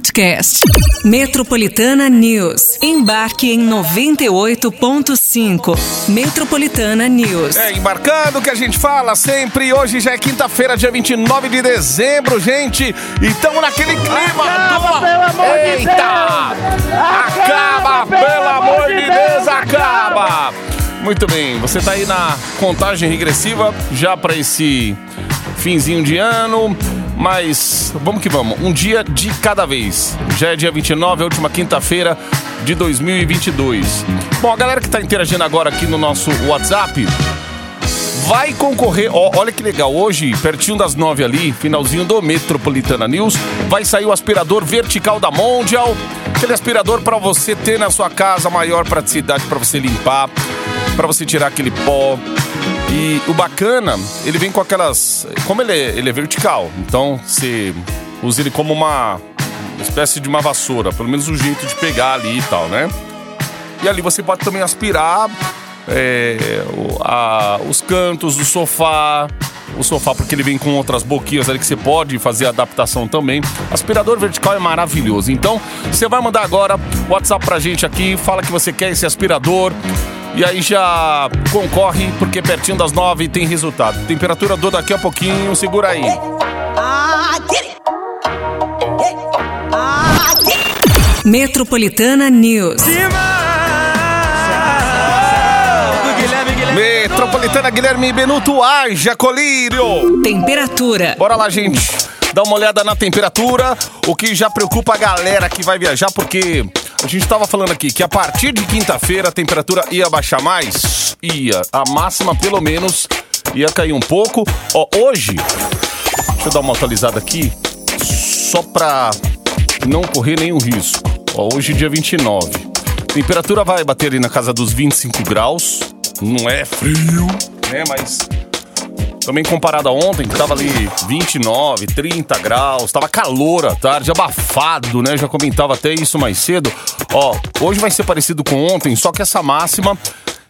podcast. Metropolitana News. Embarque em 98.5. Metropolitana News. É, embarcando que a gente fala sempre. Hoje já é quinta-feira, dia 29 de dezembro, gente. E estamos naquele clima. Acaba, do- pelo amor de Eita! Deus! Acaba, Acaba, pelo amor de Deus, acaba! acaba! Muito bem, você tá aí na contagem regressiva já para esse finzinho de ano. Mas vamos que vamos, um dia de cada vez. Já é dia 29, a última quinta-feira de 2022. Bom, a galera que tá interagindo agora aqui no nosso WhatsApp, vai concorrer. Ó, olha que legal, hoje, pertinho das nove ali, finalzinho do Metropolitana News, vai sair o aspirador vertical da Mondial. Aquele aspirador para você ter na sua casa maior praticidade para você limpar, para você tirar aquele pó. E o bacana, ele vem com aquelas. Como ele é, ele é vertical, então você usa ele como uma espécie de uma vassoura, pelo menos o jeito de pegar ali e tal, né? E ali você pode também aspirar é, a- os cantos do sofá. O sofá, porque ele vem com outras boquinhas ali que você pode fazer adaptação também. Aspirador vertical é maravilhoso. Então, você vai mandar agora WhatsApp pra gente aqui, fala que você quer esse aspirador. E aí já concorre, porque pertinho das nove tem resultado. Temperatura do daqui a pouquinho, segura aí. Metropolitana News. Metropolitana Guilherme Benuto, haja colírio! Temperatura. Bora lá, gente. Dá uma olhada na temperatura, o que já preocupa a galera que vai viajar, porque a gente tava falando aqui que a partir de quinta-feira a temperatura ia baixar mais. Ia. A máxima, pelo menos, ia cair um pouco. Ó, hoje, deixa eu dar uma atualizada aqui, só pra não correr nenhum risco. Ó, hoje, dia 29. Temperatura vai bater ali na casa dos 25 graus. Não é frio, né? Mas também comparado a ontem, que tava ali 29, 30 graus, tava calor à tarde, abafado, né? Já comentava até isso mais cedo. Ó, hoje vai ser parecido com ontem, só que essa máxima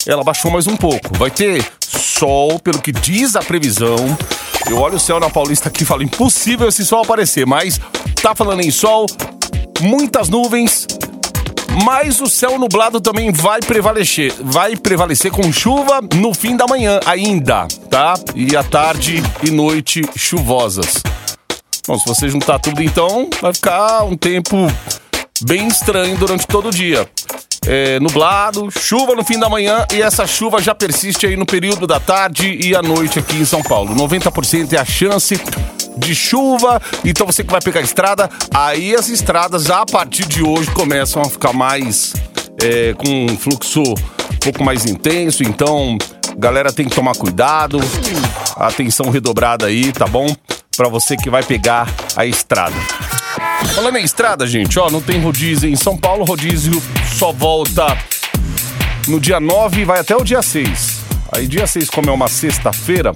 ela baixou mais um pouco. Vai ter sol, pelo que diz a previsão. Eu olho o céu na Paulista aqui e falo, impossível esse sol aparecer, mas tá falando em sol, muitas nuvens, mas o céu nublado também vai prevalecer. Vai prevalecer com chuva no fim da manhã ainda, tá? E à tarde e noite chuvosas. Bom, se você juntar tudo então, vai ficar um tempo bem estranho durante todo o dia. É, nublado, chuva no fim da manhã e essa chuva já persiste aí no período da tarde e à noite aqui em São Paulo. 90% é a chance de chuva, então você que vai pegar a estrada, aí as estradas a partir de hoje começam a ficar mais é, com um fluxo um pouco mais intenso, então galera tem que tomar cuidado, atenção redobrada aí, tá bom? Pra você que vai pegar a estrada. Falando em estrada, gente, ó, não tem rodízio em São Paulo, rodízio só volta no dia 9 e vai até o dia 6. Aí dia 6, como é uma sexta-feira,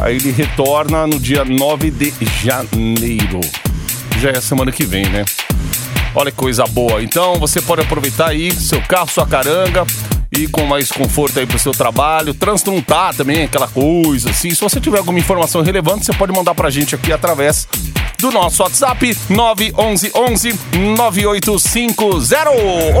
aí ele retorna no dia 9 de janeiro. Já é semana que vem, né? Olha que coisa boa. Então você pode aproveitar aí seu carro, sua caranga e com mais conforto aí pro seu trabalho. Trânsito tá também aquela coisa assim. Se você tiver alguma informação relevante, você pode mandar pra gente aqui através do nosso WhatsApp 911 11 9850.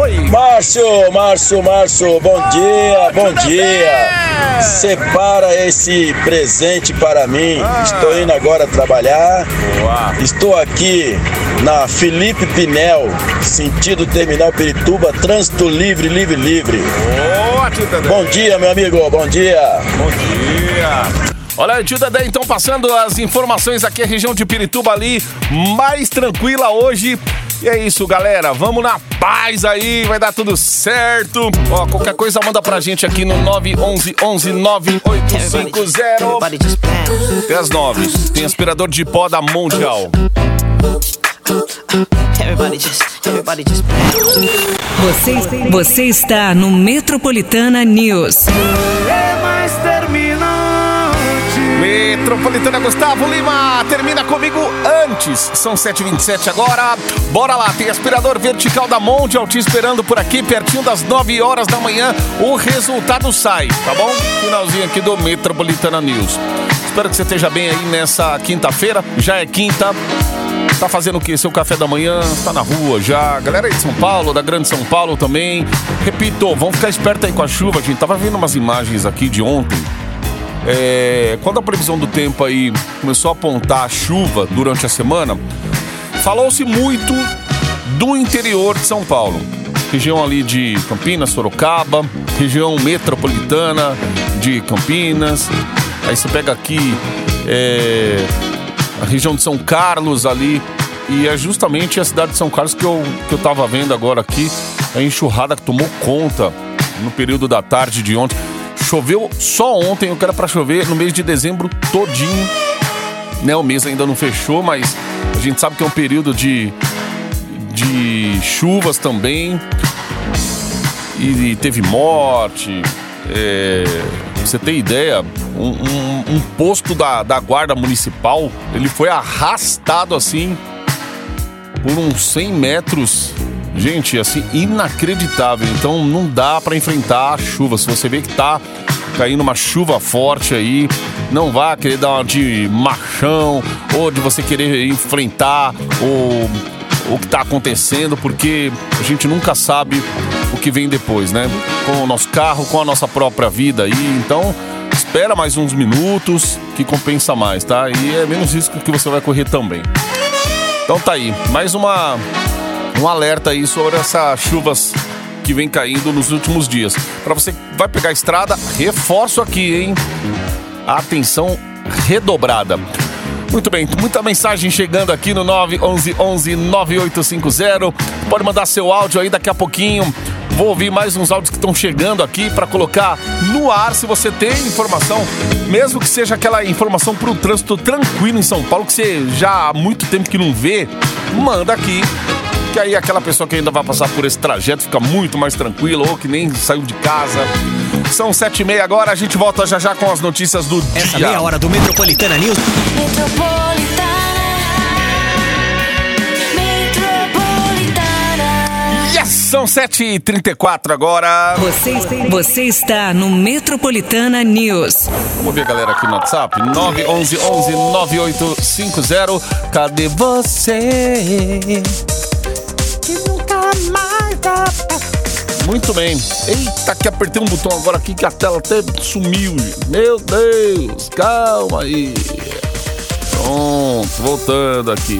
Oi! Márcio, Márcio, Márcio, bom dia, bom dia. Separa esse presente para mim. Estou indo agora trabalhar. Boa. Estou aqui na Felipe Pinel, sentido Terminal Pirituba, trânsito livre, livre, livre. Bom dia, meu amigo, bom dia. Bom dia. Olha, tio Dedé, então passando as informações aqui, a região de Pirituba ali, mais tranquila hoje. E é isso, galera. Vamos na paz aí, vai dar tudo certo. Ó, qualquer coisa manda pra gente aqui no 911 11 9850. Everybody just bounce. Tem as nove. Tem aspirador de pó da Mundial. Você, você está no Metropolitana News. Metropolitana Gustavo Lima, termina comigo antes. São 7h27 agora. Bora lá, tem aspirador vertical da Mondial te esperando por aqui, pertinho das 9 horas da manhã. O resultado sai, tá bom? Finalzinho aqui do Metropolitana News. Espero que você esteja bem aí nessa quinta-feira. Já é quinta. Tá fazendo o quê? Seu café da manhã? Tá na rua já? Galera aí de São Paulo, da Grande São Paulo também. Repito, vamos ficar esperto aí com a chuva, gente. Tava vendo umas imagens aqui de ontem. É, quando a previsão do tempo aí começou a apontar a chuva durante a semana, falou-se muito do interior de São Paulo. Região ali de Campinas, Sorocaba, região metropolitana de Campinas. Aí você pega aqui é, a região de São Carlos ali. E é justamente a cidade de São Carlos que eu, que eu tava vendo agora aqui. A enxurrada que tomou conta no período da tarde de ontem. Choveu só ontem, eu quero para chover no mês de dezembro todinho. Né, o mês ainda não fechou, mas a gente sabe que é um período de, de chuvas também. E, e teve morte. É, você ter ideia, um, um, um posto da, da guarda municipal, ele foi arrastado assim por uns 100 metros. Gente, assim, inacreditável. Então não dá para enfrentar a chuva. Se você vê que tá caindo uma chuva forte aí, não vá querer dar uma de machão ou de você querer enfrentar o, o que tá acontecendo, porque a gente nunca sabe o que vem depois, né? Com o nosso carro, com a nossa própria vida aí. Então, espera mais uns minutos que compensa mais, tá? E é menos risco que você vai correr também. Então tá aí, mais uma um alerta aí sobre essas chuvas que vem caindo nos últimos dias. Para você que vai pegar a estrada, reforço aqui, hein? Atenção redobrada. Muito bem, muita mensagem chegando aqui no 911 9850. Pode mandar seu áudio aí daqui a pouquinho. Vou ouvir mais uns áudios que estão chegando aqui para colocar no ar se você tem informação, mesmo que seja aquela informação para o trânsito tranquilo em São Paulo, que você já há muito tempo que não vê, manda aqui. Que aí aquela pessoa que ainda vai passar por esse trajeto fica muito mais tranquilo, ou que nem saiu de casa. São sete e meia agora, a gente volta já já com as notícias do Essa dia. meia hora do Metropolitana News. Yes! São sete e trinta e quatro agora. Você, você está no Metropolitana News. Vamos ver a galera aqui no WhatsApp. 911 11 9850. Cadê você? Muito bem. Eita, que apertei um botão agora aqui que a tela até sumiu. Meu Deus, calma aí. Pronto, voltando aqui.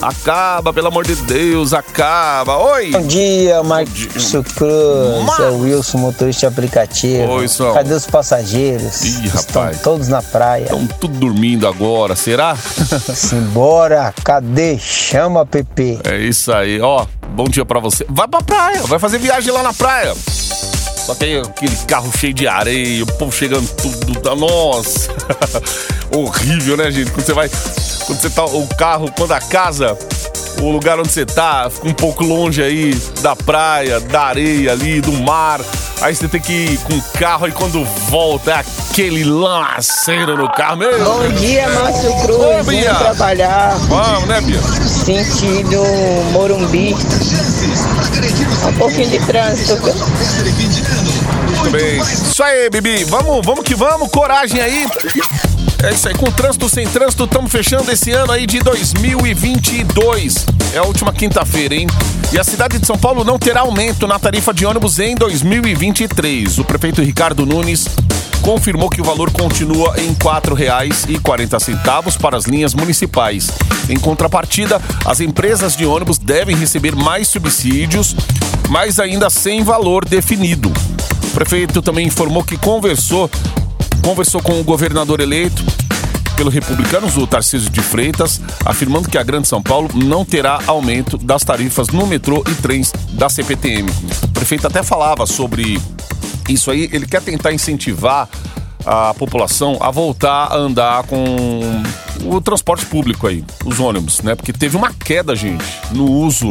Acaba, pelo amor de Deus, acaba. Oi! Bom dia, Márcio Cruz. Márcio. É o Wilson, motorista de aplicativo. Oi, Wilson. Cadê os passageiros? Ih, Estão rapaz. todos na praia. Estão tudo dormindo agora, será? Simbora, cadê? Chama, Pepe. É isso aí, ó. Bom dia pra você. Vai pra praia, vai fazer viagem lá na praia. Só aí aquele carro cheio de areia, o povo chegando tudo. tá- Nossa! Horrível, né, gente? Quando você vai. Quando você tá. O carro, quando a casa. O lugar onde você tá fica um pouco longe aí da praia, da areia ali, do mar. Aí você tem que ir com o carro e quando volta é aquele lamaceiro no carro. Meu Bom dia, Márcio Cruz. Ô, Bia. Vim trabalhar Vamos, né, Bia? sentido Morumbi. Um pouquinho de trânsito. Muito bem. Isso aí, Bibi. Vamos, vamos que vamos. Coragem aí. É isso aí. Com trânsito, sem trânsito, estamos fechando esse ano aí de 2022. É a última quinta-feira, hein? E a cidade de São Paulo não terá aumento na tarifa de ônibus em 2023. O prefeito Ricardo Nunes confirmou que o valor continua em R$ 4,40 para as linhas municipais. Em contrapartida, as empresas de ônibus devem receber mais subsídios, mas ainda sem valor definido. O prefeito também informou que conversou, conversou com o governador eleito pelo Republicanos, o Tarcísio de Freitas, afirmando que a Grande São Paulo não terá aumento das tarifas no metrô e trens da CPTM. O prefeito até falava sobre isso aí, ele quer tentar incentivar a população a voltar a andar com o transporte público aí, os ônibus, né? Porque teve uma queda, gente, no uso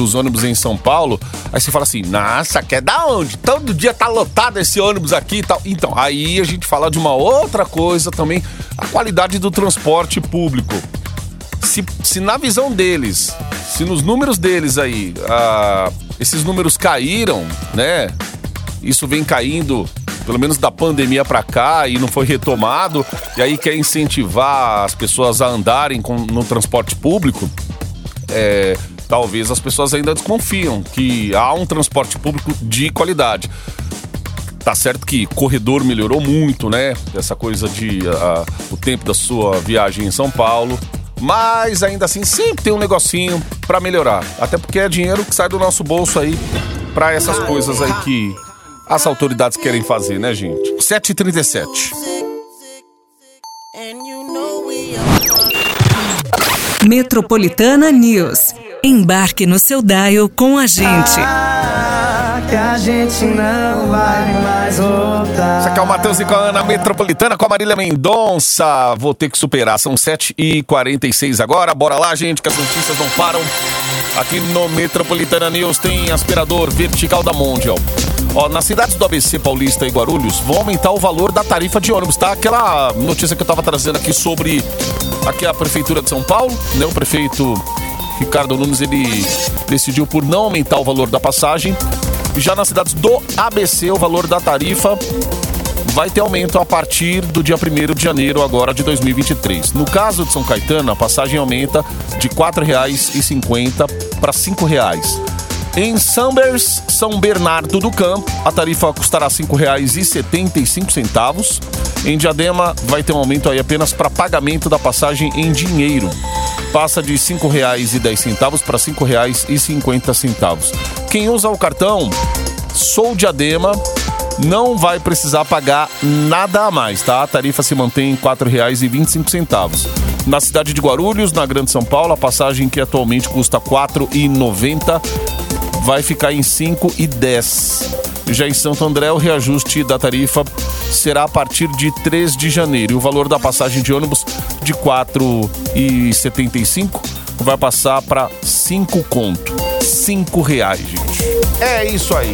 dos ônibus em São Paulo. Aí você fala assim, nossa, quer da onde? Todo dia tá lotado esse ônibus aqui e tal. Então, aí a gente fala de uma outra coisa também, a qualidade do transporte público. Se, se na visão deles, se nos números deles aí, ah, esses números caíram, né? Isso vem caindo, pelo menos da pandemia pra cá, e não foi retomado, e aí quer incentivar as pessoas a andarem com- no transporte público, é, talvez as pessoas ainda desconfiam que há um transporte público de qualidade. Tá certo que corredor melhorou muito, né? Essa coisa de ah, o tempo da sua viagem em São Paulo. Mas ainda assim sempre tem um negocinho pra melhorar. Até porque é dinheiro que sai do nosso bolso aí pra essas coisas aí que as autoridades querem fazer, né, gente? 7h37. Metropolitana News. Embarque no seu dial com a gente. que a gente não vai mais voltar. Isso aqui é o Matheus e com a Ana Metropolitana com a Marília Mendonça. Vou ter que superar. São 7h46 agora. Bora lá, gente, que as notícias não param. Aqui no Metropolitana News tem aspirador vertical da Mondial. Ó, nas cidades do ABC Paulista e Guarulhos vão aumentar o valor da tarifa de ônibus, tá? Aquela notícia que eu tava trazendo aqui sobre aqui a prefeitura de São Paulo, né? O prefeito Ricardo Nunes ele decidiu por não aumentar o valor da passagem. Já nas cidades do ABC, o valor da tarifa vai ter aumento a partir do dia 1 de janeiro agora de 2023. No caso de São Caetano, a passagem aumenta de R$ 4,50 para R$ 5,00. Em Sambers, São Bernardo do Campo, a tarifa custará R$ 5,75. Em Diadema, vai ter um aumento aí apenas para pagamento da passagem em dinheiro. Passa de R$ 5,10 para R$ 5,50. Quem usa o cartão Sou Diadema não vai precisar pagar nada a mais, tá? A tarifa se mantém em R$ 4,25. Na cidade de Guarulhos, na Grande São Paulo, a passagem que atualmente custa R$ 4,90 vai ficar em 5,10. Já em Santo André, o reajuste da tarifa será a partir de 3 de janeiro. E o valor da passagem de ônibus de R$ 4,75 vai passar para 5 conto. 5 reais, gente. É isso aí.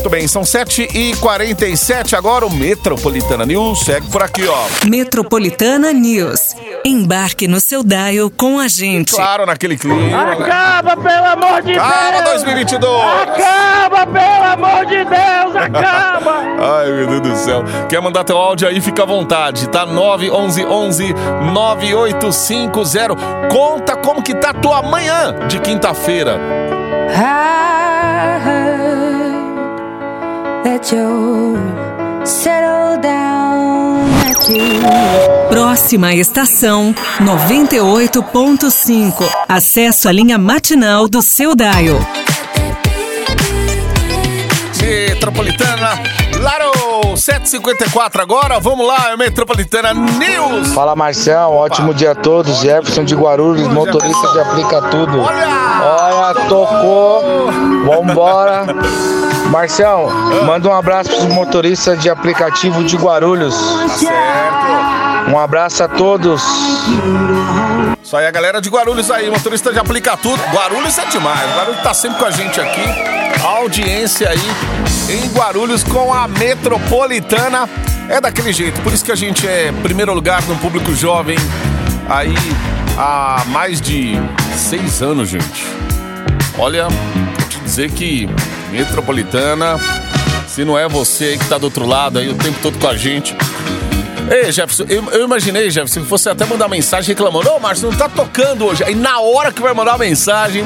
Muito bem, são 7h47 agora. O Metropolitana News segue por aqui, ó. Metropolitana News. Embarque no seu dial com a gente. Claro, naquele clima. Acaba, pelo amor de Calma, Deus! 2022! Acaba, pelo amor de Deus! Acaba! Ai, meu Deus do céu. Quer mandar teu áudio aí? Fica à vontade, tá? 911 9850. Conta como que tá tua manhã de quinta-feira. I heard that you settled down at you. Próxima estação 98.5. Acesso à linha matinal do seu dial. Metropolitana, Laro, 754 agora. Vamos lá, é Metropolitana News. Fala Marcião, ótimo dia a todos. Jefferson de Guarulhos, motorista de aplica tudo. Olha, tocou. Vambora. Marcião, manda um abraço pros motoristas de aplicativo de Guarulhos. Um abraço a todos. Isso aí, a galera de Guarulhos aí, motorista de aplica tudo. Guarulhos é demais. Guarulhos tá sempre com a gente aqui. A audiência aí em Guarulhos com a Metropolitana. É daquele jeito. Por isso que a gente é primeiro lugar no público jovem aí há mais de seis anos, gente. Olha, vou te dizer que Metropolitana, se não é você aí que tá do outro lado aí o tempo todo com a gente. Ei, Jefferson, eu, eu imaginei, Jefferson, que fosse até mandar mensagem reclamando: Ô, Márcio, não tá tocando hoje. Aí na hora que vai mandar a mensagem,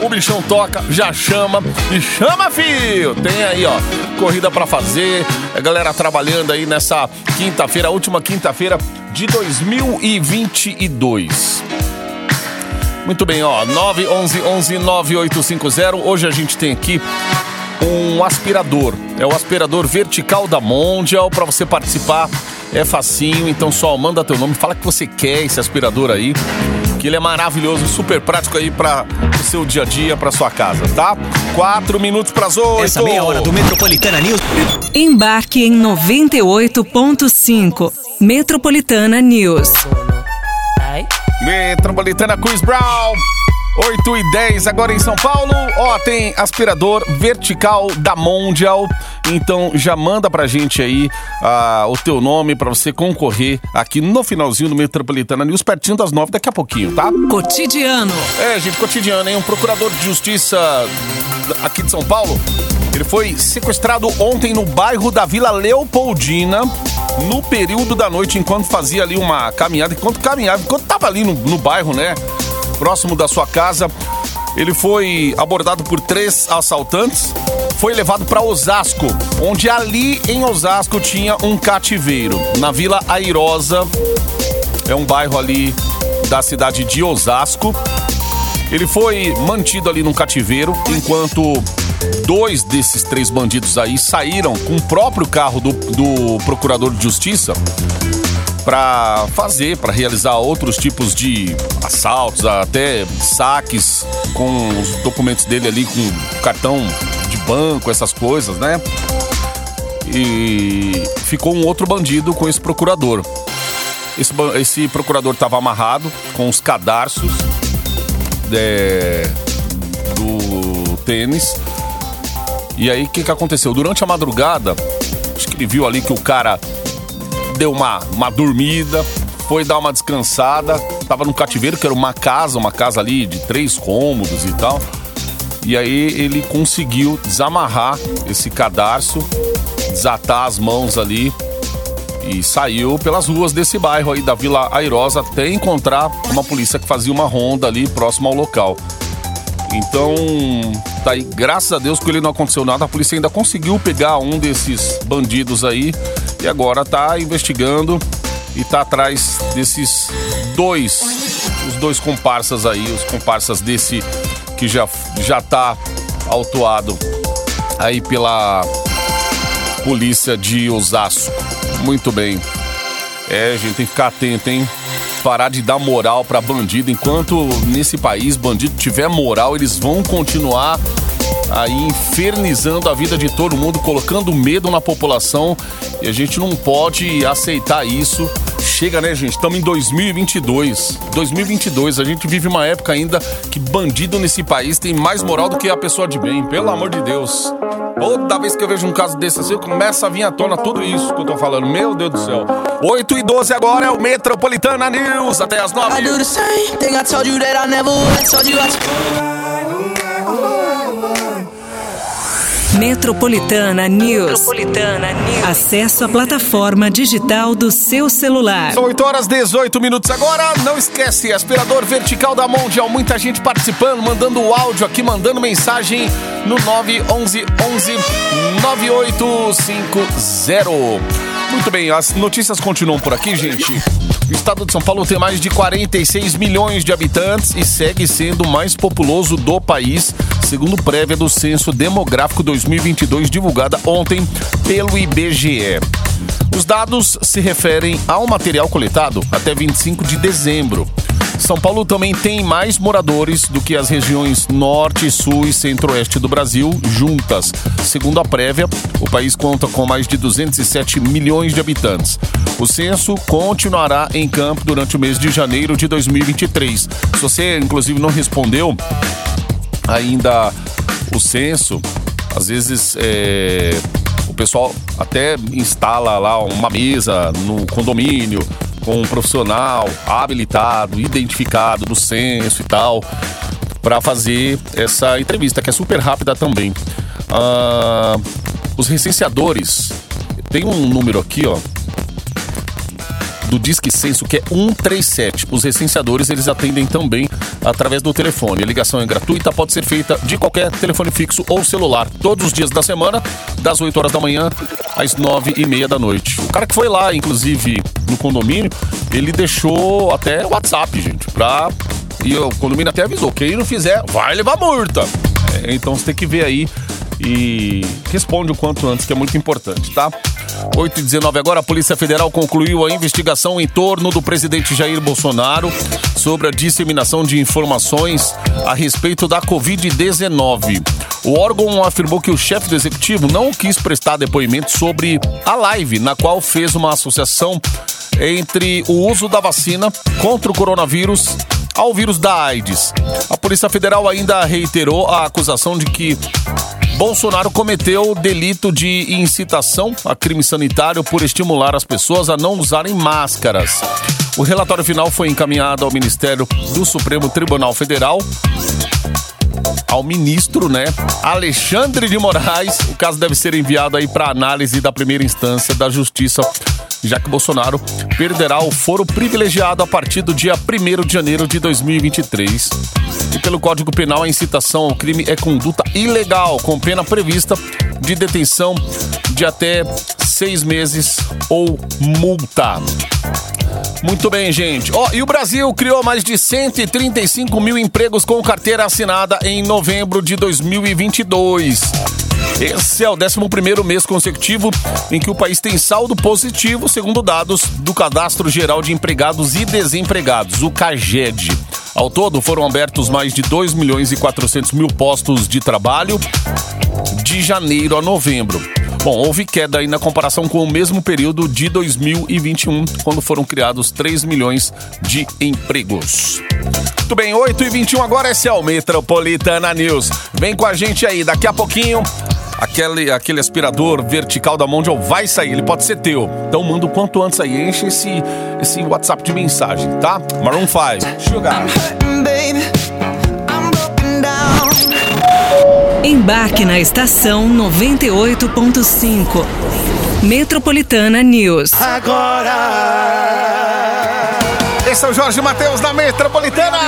o bichão toca, já chama. E chama, filho! Tem aí, ó, corrida pra fazer. A galera trabalhando aí nessa quinta-feira, última quinta-feira de 2022. Muito bem, ó, 911-9850. Hoje a gente tem aqui um aspirador. É o aspirador vertical da Mondial. Para você participar é facinho, então só manda teu nome, fala que você quer esse aspirador aí, que ele é maravilhoso, super prático aí para o seu dia a dia, para sua casa, tá? Quatro minutos para as oito. Essa meia hora do Metropolitana News. Embarque em 98.5. Metropolitana News. Metropolitana Chris Brown. 8 e 10 agora em São Paulo. Ó, tem aspirador vertical da Mondial. Então já manda pra gente aí ah, o teu nome pra você concorrer aqui no finalzinho do Metropolitana News, pertinho das 9 daqui a pouquinho, tá? Cotidiano. É, gente, cotidiano, hein? Um procurador de justiça aqui de São Paulo. Ele foi sequestrado ontem no bairro da Vila Leopoldina, no período da noite, enquanto fazia ali uma caminhada, enquanto caminhava, enquanto tava ali no, no bairro, né? próximo da sua casa. Ele foi abordado por três assaltantes, foi levado para Osasco, onde ali em Osasco tinha um cativeiro, na Vila Airosa, é um bairro ali da cidade de Osasco. Ele foi mantido ali num cativeiro, enquanto dois desses três bandidos aí saíram com o próprio carro do, do procurador de justiça para fazer, para realizar outros tipos de assaltos, até saques com os documentos dele ali, com cartão de banco, essas coisas, né? E ficou um outro bandido com esse procurador. Esse, esse procurador estava amarrado com os cadarços é, do tênis. E aí, o que, que aconteceu? Durante a madrugada, acho que ele viu ali que o cara deu uma, uma dormida, foi dar uma descansada. Tava no cativeiro, que era uma casa, uma casa ali de três cômodos e tal. E aí ele conseguiu desamarrar esse cadarço, desatar as mãos ali e saiu pelas ruas desse bairro aí da Vila Airosa até encontrar uma polícia que fazia uma ronda ali próximo ao local. Então, tá aí, graças a Deus que ele não aconteceu nada, a polícia ainda conseguiu pegar um desses bandidos aí e agora tá investigando e tá atrás desses dois, os dois comparsas aí, os comparsas desse que já, já tá autuado aí pela polícia de Osasco. Muito bem. É, gente, tem que ficar atento, hein? Parar de dar moral pra bandido. Enquanto nesse país bandido tiver moral, eles vão continuar aí infernizando a vida de todo mundo, colocando medo na população. E a gente não pode aceitar isso. Chega, né, gente? Estamos em 2022. 2022, a gente vive uma época ainda que bandido nesse país tem mais moral do que a pessoa de bem, pelo amor de Deus. Toda vez que eu vejo um caso desse assim, começa a vir à tona tudo isso que eu tô falando. Meu Deus do céu. 8 e 12 agora é o Metropolitana News. Até as 9. Metropolitana News. Acesso à plataforma digital do seu celular. São 8 horas 18 minutos agora. Não esquece, aspirador vertical da Mondial. Muita gente participando, mandando o áudio aqui, mandando mensagem no 911 11 9850. Muito bem, as notícias continuam por aqui, gente. O estado de São Paulo tem mais de 46 milhões de habitantes e segue sendo o mais populoso do país, segundo prévia do Censo Demográfico 2022 divulgada ontem pelo IBGE. Os dados se referem ao material coletado até 25 de dezembro. São Paulo também tem mais moradores do que as regiões Norte, Sul e Centro-Oeste do Brasil juntas. Segundo a prévia, o país conta com mais de 207 milhões de habitantes. O censo continuará em campo durante o mês de janeiro de 2023. Se você, inclusive, não respondeu ainda o censo, às vezes é, o pessoal até instala lá uma mesa no condomínio com um profissional habilitado, identificado do censo e tal, para fazer essa entrevista, que é super rápida também. Ah, os recenseadores, tem um número aqui, ó, do Disque Censo, que é 137. Os recenseadores, eles atendem também através do telefone. A ligação é gratuita, pode ser feita de qualquer telefone fixo ou celular, todos os dias da semana, das 8 horas da manhã às 9 e meia da noite. O cara que foi lá, inclusive, no condomínio, ele deixou até WhatsApp, gente, pra... E o condomínio até avisou, quem não fizer, vai levar multa. É, então você tem que ver aí e responde o quanto antes, que é muito importante, tá? 8 e 19 agora, a Polícia Federal concluiu a investigação em torno do presidente Jair Bolsonaro sobre a disseminação de informações a respeito da Covid-19. O órgão afirmou que o chefe do executivo não quis prestar depoimento sobre a live na qual fez uma associação entre o uso da vacina contra o coronavírus ao vírus da AIDS. A Polícia Federal ainda reiterou a acusação de que Bolsonaro cometeu delito de incitação a crime sanitário por estimular as pessoas a não usarem máscaras. O relatório final foi encaminhado ao Ministério do Supremo Tribunal Federal. ao ministro, né, Alexandre de Moraes. O caso deve ser enviado aí para análise da primeira instância da Justiça, já que Bolsonaro perderá o foro privilegiado a partir do dia 1 de janeiro de 2023. E pelo Código Penal, a incitação ao crime é conduta ilegal, com pena prevista de detenção de até seis meses ou multa. Muito bem, gente. Ó, e o Brasil criou mais de 135 mil empregos com carteira assinada em novembro de 2022. Esse é o 11 mês consecutivo em que o país tem saldo positivo, segundo dados do Cadastro Geral de Empregados e Desempregados, o CAGED. Ao todo, foram abertos mais de 2 milhões e 400 mil postos de trabalho de janeiro a novembro. Bom, houve queda aí na comparação com o mesmo período de 2021, quando foram criados 3 milhões de empregos. Muito bem, 8 e 21 agora esse é o Metropolitana News. Vem com a gente aí, daqui a pouquinho aquele, aquele aspirador vertical da Mondial vai sair, ele pode ser teu. Então manda o quanto antes aí, enche esse, esse WhatsApp de mensagem, tá? Maroon 5, Sugar. Embarque na estação 98.5. Metropolitana News. Agora! Esse é o Jorge Matheus da Metropolitana.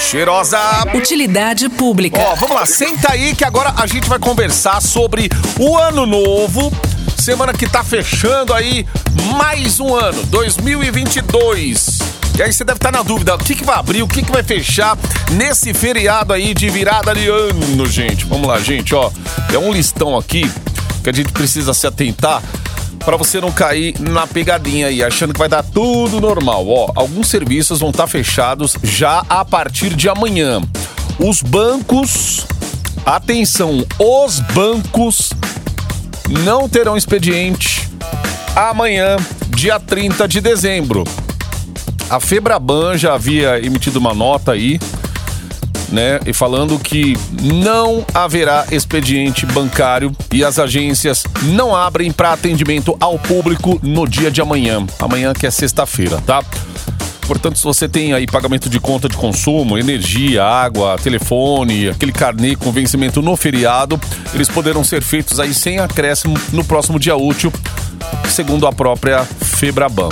Cheirosa. Utilidade pública. Ó, vamos lá, senta aí que agora a gente vai conversar sobre o ano novo. Semana que tá fechando aí mais um ano, 2022. E aí você deve estar na dúvida, o que, que vai abrir, o que, que vai fechar nesse feriado aí de virada de ano, gente. Vamos lá, gente, ó. É um listão aqui que a gente precisa se atentar para você não cair na pegadinha aí, achando que vai dar tudo normal. Ó, alguns serviços vão estar fechados já a partir de amanhã. Os bancos, atenção, os bancos não terão expediente amanhã, dia 30 de dezembro. A Febraban já havia emitido uma nota aí, né, e falando que não haverá expediente bancário e as agências não abrem para atendimento ao público no dia de amanhã. Amanhã que é sexta-feira, tá? Portanto, se você tem aí pagamento de conta de consumo, energia, água, telefone, aquele carnê com vencimento no feriado, eles poderão ser feitos aí sem acréscimo no próximo dia útil, segundo a própria Febraban.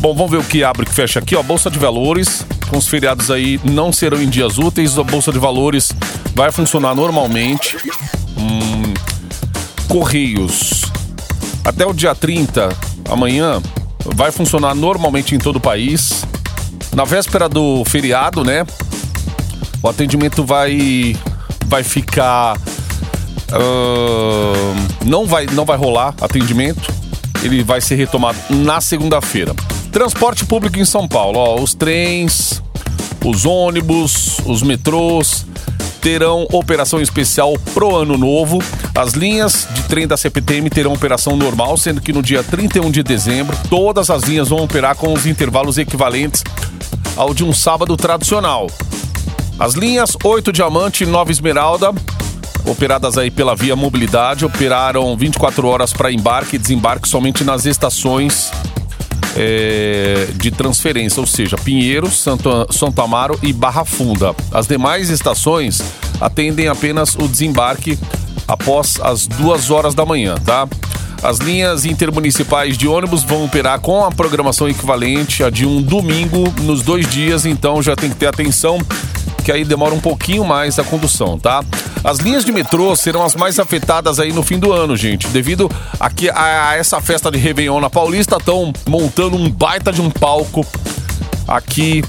Bom, vamos ver o que abre e fecha aqui, ó. Bolsa de Valores, com os feriados aí não serão em dias úteis, a Bolsa de Valores vai funcionar normalmente. Hum, Correios, até o dia 30, amanhã, vai funcionar normalmente em todo o país. Na véspera do feriado, né? O atendimento vai vai ficar uh, não vai não vai rolar atendimento. Ele vai ser retomado na segunda-feira. Transporte público em São Paulo, ó, os trens, os ônibus, os metrôs terão operação especial pro ano novo. As linhas de trem da CPTM terão operação normal, sendo que no dia 31 de dezembro todas as linhas vão operar com os intervalos equivalentes ao de um sábado tradicional. As linhas 8 Diamante e 9 Esmeralda, operadas aí pela Via Mobilidade, operaram 24 horas para embarque e desembarque somente nas estações é, de transferência, ou seja, Pinheiro, Santo, Santo Amaro e Barra Funda. As demais estações atendem apenas o desembarque após as duas horas da manhã, tá? As linhas intermunicipais de ônibus vão operar com a programação equivalente a de um domingo nos dois dias, então já tem que ter atenção que aí demora um pouquinho mais a condução, tá? As linhas de metrô serão as mais afetadas aí no fim do ano, gente. Devido a, que, a, a essa festa de Réveillon na Paulista, estão montando um baita de um palco aqui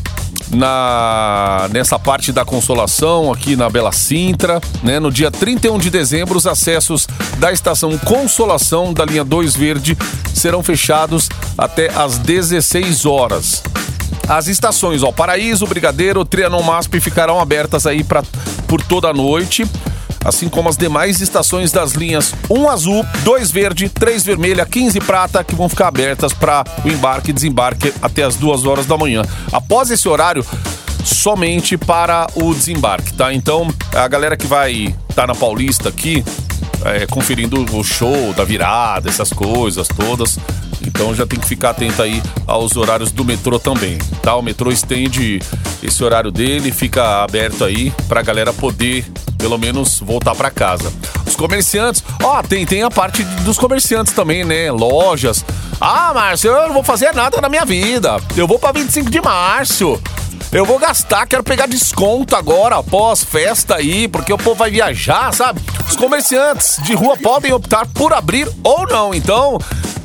na nessa parte da Consolação, aqui na Bela Sintra, né? No dia 31 de dezembro, os acessos da estação Consolação da linha 2 Verde serão fechados até às 16 horas. As estações, ó, Paraíso, Brigadeiro, Trianon Masp ficarão abertas aí pra, por toda a noite. Assim como as demais estações das linhas 1 azul, 2 verde, 3 vermelha, 15 prata, que vão ficar abertas para o embarque e desembarque até as 2 horas da manhã. Após esse horário, somente para o desembarque, tá? Então, a galera que vai estar tá na Paulista aqui, é, conferindo o show da virada, essas coisas todas. Então já tem que ficar atento aí aos horários do metrô também, tá? O metrô estende esse horário dele, fica aberto aí pra galera poder pelo menos voltar pra casa. Os comerciantes, ó, tem, tem a parte dos comerciantes também, né? Lojas. Ah, Márcio, eu não vou fazer nada na minha vida. Eu vou pra 25 de março. Eu vou gastar, quero pegar desconto agora, após festa aí, porque o povo vai viajar, sabe? Os comerciantes de rua podem optar por abrir ou não. Então,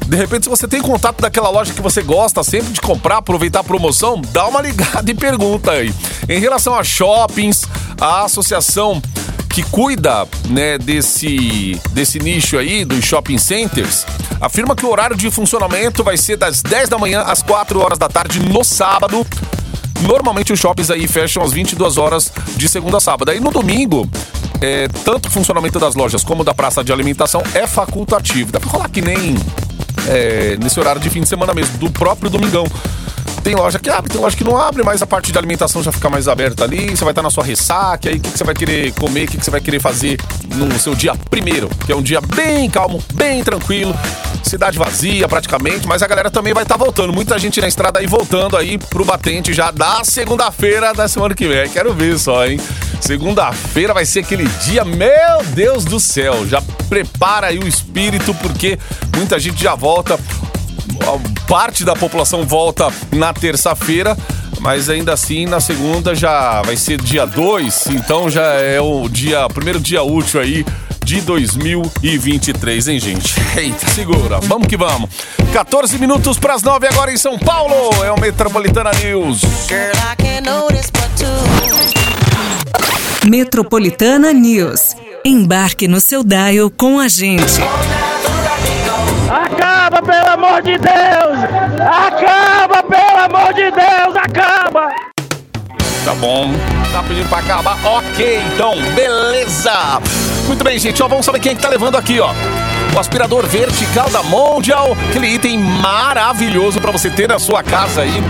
de repente, se você tem contato daquela loja que você gosta sempre de comprar, aproveitar a promoção, dá uma ligada e pergunta aí. Em relação a shoppings, a associação que cuida né, desse, desse nicho aí, dos shopping centers, afirma que o horário de funcionamento vai ser das 10 da manhã às 4 horas da tarde no sábado. Normalmente os shoppings aí fecham às 22 horas de segunda a sábado. Aí no domingo, é, tanto o funcionamento das lojas como da praça de alimentação é facultativo. Dá pra falar que nem é, nesse horário de fim de semana mesmo, do próprio domingão. Tem loja que abre, tem loja que não abre, mas a parte de alimentação já fica mais aberta ali. Você vai estar na sua ressaca, aí o que, você vai querer comer, o que, que você vai querer fazer no seu dia primeiro, que é um dia bem calmo, bem tranquilo, cidade vazia praticamente, mas a galera também vai estar voltando. Muita gente na estrada aí voltando aí pro batente já da segunda-feira da semana que vem. Quero ver só, hein? Segunda-feira vai ser aquele dia, meu Deus do céu. Já prepara aí o espírito, porque muita gente já volta parte da população volta na terça-feira, mas ainda assim na segunda já vai ser dia 2, então já é o dia, primeiro dia útil aí de 2023, hein, gente? Eita, segura, vamos que vamos. 14 minutos para as 9 agora em São Paulo, é o Metropolitana News. Metropolitana News. Embarque no seu dial com a gente. Acaba, pelo amor de Deus! Acaba, pelo amor de Deus! Acaba! Tá bom, tá pedindo pra acabar? Ok, então, beleza! Muito bem, gente, ó, vamos saber quem é que tá levando aqui, ó. O aspirador vertical da Mondial, aquele item maravilhoso pra você ter na sua casa aí.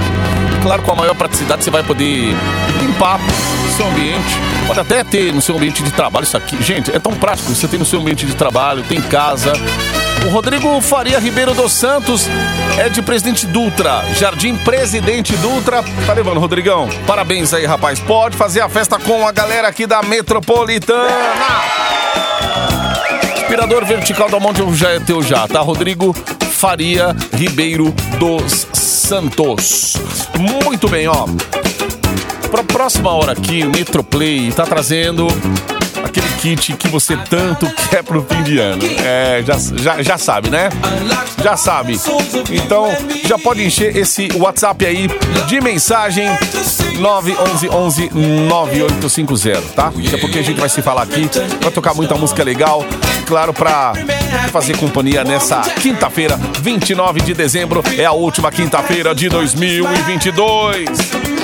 Claro, com a maior praticidade você vai poder limpar o seu ambiente. Pode até ter no seu ambiente de trabalho isso aqui. Gente, é tão prático. Você tem no seu ambiente de trabalho, tem em casa. O Rodrigo Faria Ribeiro dos Santos é de Presidente Dutra, Jardim Presidente Dutra. Tá levando, Rodrigão? Parabéns aí, rapaz. Pode fazer a festa com a galera aqui da Metropolitana. Aspirador vertical da Monte já é teu já, tá? Rodrigo Faria Ribeiro dos Santos. Muito bem, ó. Pra próxima hora aqui, o Metroplay tá trazendo aquele kit que você tanto quer pro fim de ano. É, já, já, já sabe, né? Já sabe. Então, já pode encher esse WhatsApp aí de mensagem 911 9850, tá? Isso é porque a gente vai se falar aqui, vai tocar muita música legal, claro, pra fazer companhia nessa quinta-feira, 29 de dezembro, é a última quinta-feira de 2022.